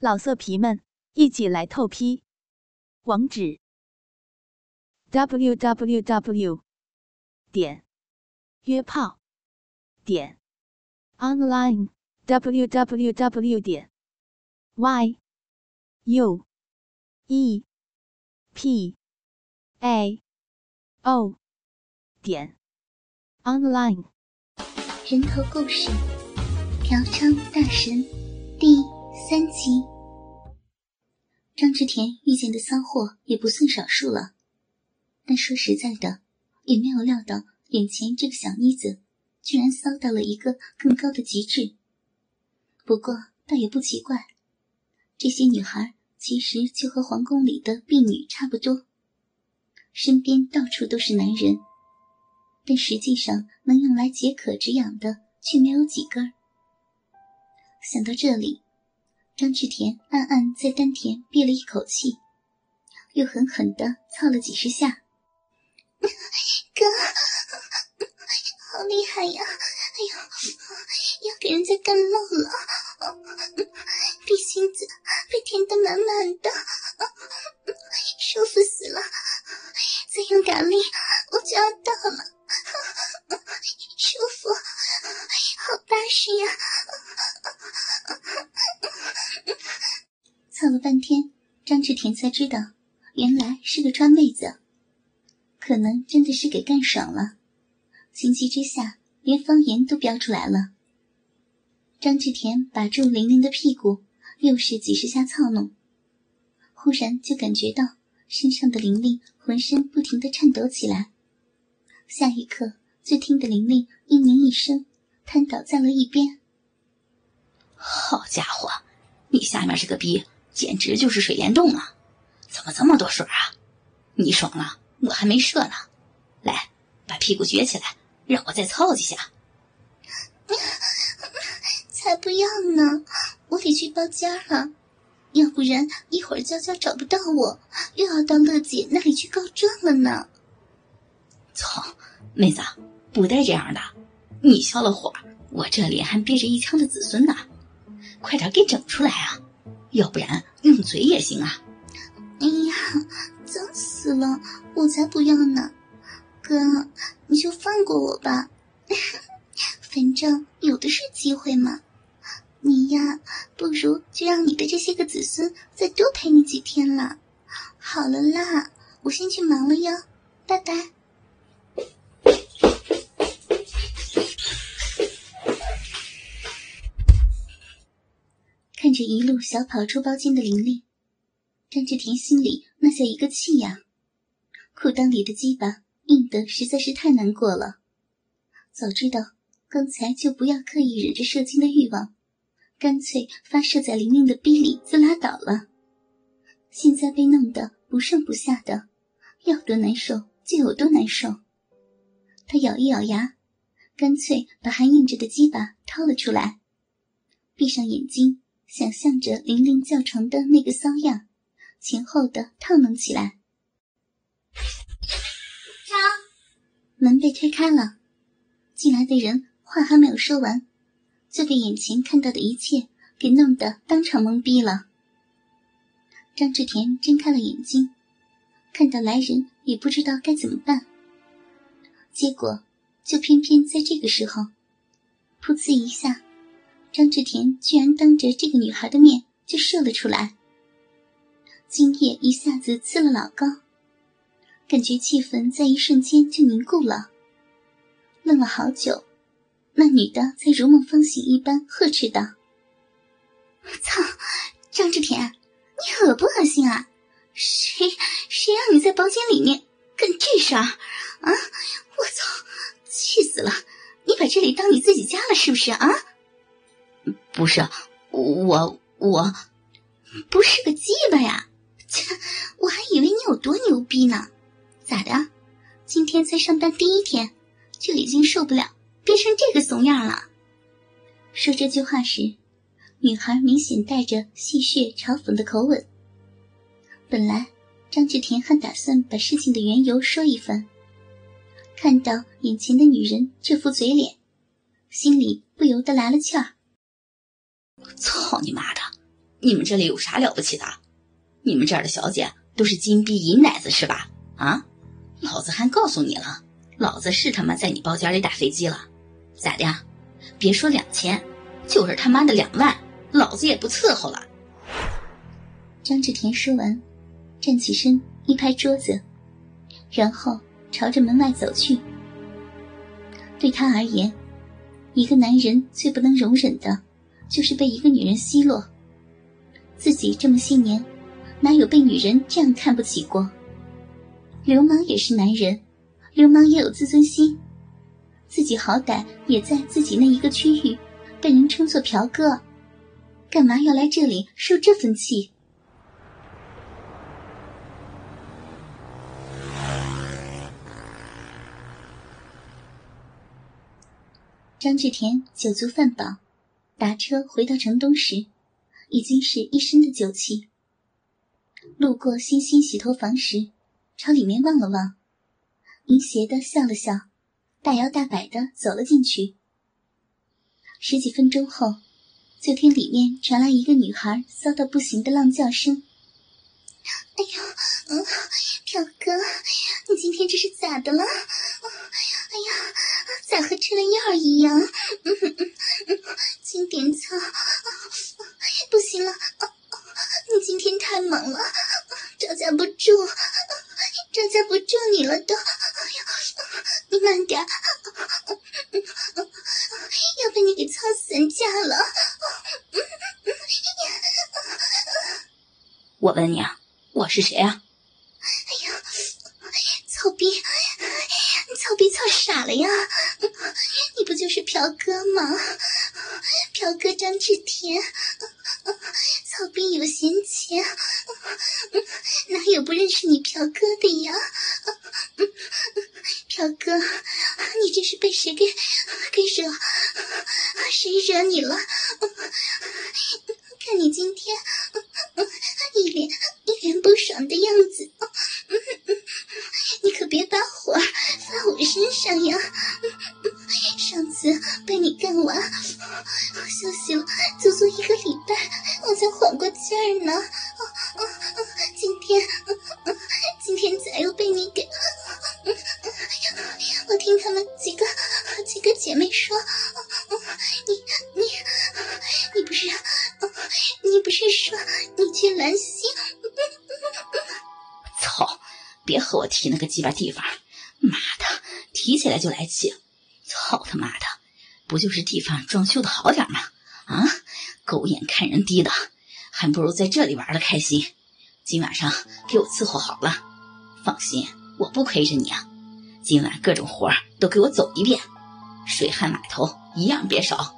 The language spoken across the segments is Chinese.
老色皮们，一起来透批！网址：w w w 点约炮点 online w w w 点 y u e p a o 点 online。人头故事，嫖娼大神第三集。张志田遇见的骚货也不算少数了，但说实在的，也没有料到眼前这个小妮子居然骚到了一个更高的极致。不过倒也不奇怪，这些女孩其实就和皇宫里的婢女差不多，身边到处都是男人。但实际上，能用来解渴止痒的却没有几根。想到这里，张志田暗暗在丹田憋了一口气，又狠狠的操了几十下。哥，好厉害呀！哎呦，要给人家干漏了，张志田才知道，原来是个川妹子。可能真的是给干爽了，情急之下连方言都飙出来了。张志田把住玲玲的屁股，又是几十下操弄，忽然就感觉到身上的玲玲浑身不停的颤抖起来。下一刻，就听得玲玲“嘤咛”一声，瘫倒在了一边。好家伙，你下面是个逼简直就是水帘洞啊！怎么这么多水啊？你爽了，我还没射呢。来，把屁股撅起来，让我再操几下。才不要呢！我得去包间了，要不然一会儿娇娇找不到我，又要到乐姐那里去告状了呢。操，妹子，不带这样的！你消了火，我这里还憋着一腔的子孙呢，快点给整出来啊！要不然用嘴也行啊！哎呀，脏死了，我才不要呢！哥，你就放过我吧，反正有的是机会嘛。你呀，不如就让你的这些个子孙再多陪你几天了。好了啦，我先去忙了哟，拜拜。着一路小跑出包间的玲玲，张志田心里那叫一个气呀！裤裆里的鸡巴硬得实在是太难过了。早知道刚才就不要刻意忍着射精的欲望，干脆发射在玲玲的逼里就拉倒了。现在被弄得不上不下的，要多难受就有多难受。他咬一咬牙，干脆把还硬着的鸡巴掏了出来，闭上眼睛。想象着玲玲叫床的那个骚样，前后的烫弄起来。门被推开了，进来的人话还没有说完，就被眼前看到的一切给弄得当场懵逼了。张志田睁开了眼睛，看到来人也不知道该怎么办。结果就偏偏在这个时候，噗呲一下。张志田居然当着这个女孩的面就射了出来，精液一下子刺了老高，感觉气氛在一瞬间就凝固了。愣了好久，那女的才如梦方醒一般呵斥道：“我操，张志田，你恶不恶心啊？谁谁让你在包间里面干这事儿啊？我操，气死了！你把这里当你自己家了是不是啊？”不是我，我不是个鸡巴呀！切，我还以为你有多牛逼呢。咋的？今天才上班第一天，就已经受不了变成这个怂样了？说这句话时，女孩明显带着戏谑嘲讽的口吻。本来张志田还打算把事情的缘由说一番，看到眼前的女人这副嘴脸，心里不由得来了气儿。操你妈的！你们这里有啥了不起的？你们这儿的小姐都是金币银奶子是吧？啊，老子还告诉你了，老子是他妈在你包间里打飞机了，咋的？别说两千，就是他妈的两万，老子也不伺候了。张志田说完，站起身，一拍桌子，然后朝着门外走去。对他而言，一个男人最不能容忍的，就是被一个女人奚落。自己这么些年，哪有被女人这样看不起过？流氓也是男人，流氓也有自尊心。自己好歹也在自己那一个区域，被人称作嫖哥，干嘛要来这里受这份气？张志田酒足饭饱，打车回到城东时，已经是一身的酒气。路过欣欣洗头房时，朝里面望了望，淫邪的笑了笑，大摇大摆的走了进去。十几分钟后，就听里面传来一个女孩骚到不行的浪叫声：“哎呀，嗯，表哥，你今天这是咋的了？哎呀！”咋和吃了药一样？经典操！不行了，你今天太猛了，招架不住，招架不住你了都！哎呀，你慢点，要被你给操散架了！我问你啊，我是谁啊？哎呀，操逼！操逼操傻了呀！你不就是朴哥吗？朴哥张志田，操逼有闲钱，哪有不认识你朴哥的呀？朴哥，你这是被谁给给惹？谁惹你了？看你今天听他们几个几个姐妹说，你你你不是你不是说你去兰溪？操！别和我提那个鸡巴地方，妈的，提起来就来气。操他妈的，不就是地方装修的好点吗？啊，狗眼看人低的，还不如在这里玩的开心。今晚上给我伺候好了，放心，我不亏着你啊。今晚各种活儿都给我走一遍，水旱码头一样别少。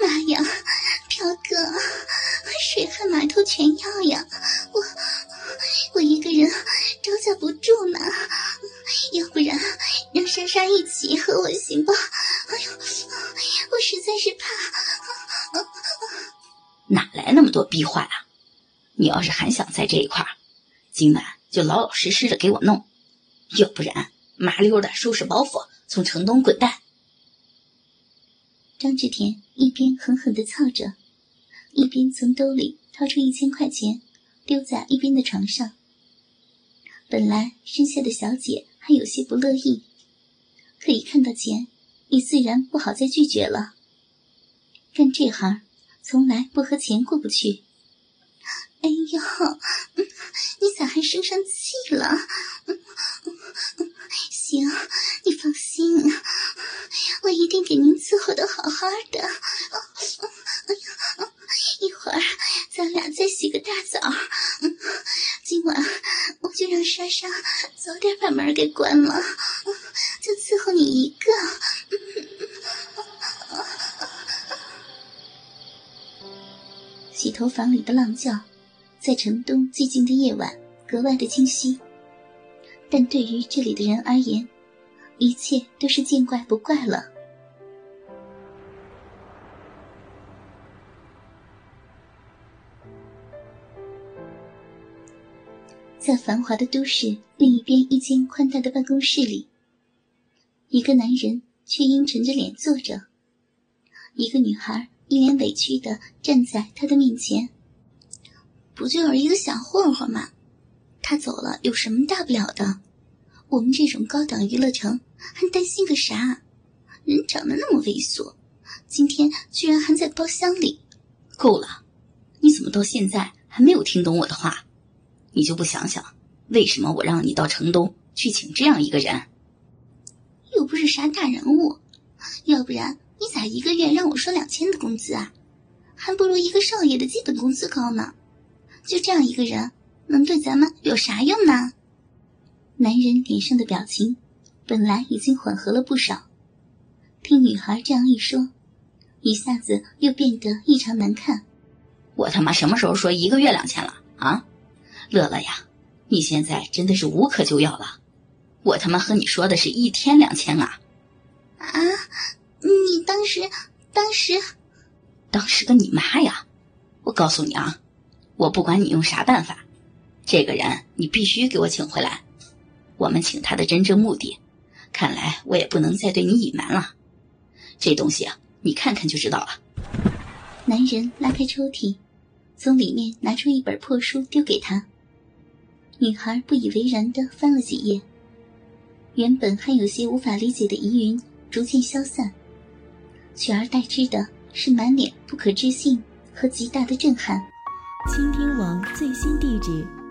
妈呀，飘哥，水旱码头全要呀！我我一个人招架不住呢，要不然让莎莎一起和我行不？哎呦，我实在是怕。哪来那么多逼话啊？你要是还想在这一块儿，今晚就老老实实的给我弄。要不然，麻溜的收拾包袱，从城东滚蛋。张志田一边狠狠的操着，一边从兜里掏出一千块钱，丢在一边的床上。本来身下的小姐还有些不乐意，可一看到钱，也自然不好再拒绝了。干这行，从来不和钱过不去。哎呦，你咋还生上气了？行，你放心，我一定给您伺候的好好的。一会儿咱俩再洗个大澡。今晚我就让莎莎早点把门给关了，就伺候你一个。洗头房里的浪叫，在城东寂静的夜晚格外的清晰。但对于这里的人而言，一切都是见怪不怪了。在繁华的都市另一边一间宽大的办公室里，一个男人却阴沉着脸坐着，一个女孩一脸委屈的站在他的面前。不就是一个小混混吗？他走了有什么大不了的？我们这种高档娱乐城还担心个啥？人长得那么猥琐，今天居然还在包厢里。够了！你怎么到现在还没有听懂我的话？你就不想想，为什么我让你到城东去请这样一个人？又不是啥大人物，要不然你咋一个月让我说两千的工资啊？还不如一个少爷的基本工资高呢。就这样一个人，能对咱们有啥用呢？男人脸上的表情本来已经缓和了不少，听女孩这样一说，一下子又变得异常难看。我他妈什么时候说一个月两千了啊？乐乐呀，你现在真的是无可救药了。我他妈和你说的是一天两千啊！啊，你当时，当时，当时个你妈呀！我告诉你啊。我不管你用啥办法，这个人你必须给我请回来。我们请他的真正目的，看来我也不能再对你隐瞒了。这东西啊，你看看就知道了。男人拉开抽屉，从里面拿出一本破书丢给他。女孩不以为然的翻了几页，原本还有些无法理解的疑云逐渐消散，取而代之的是满脸不可置信和极大的震撼。倾听网最新地址，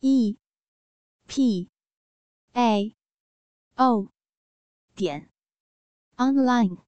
E P A O 点 online。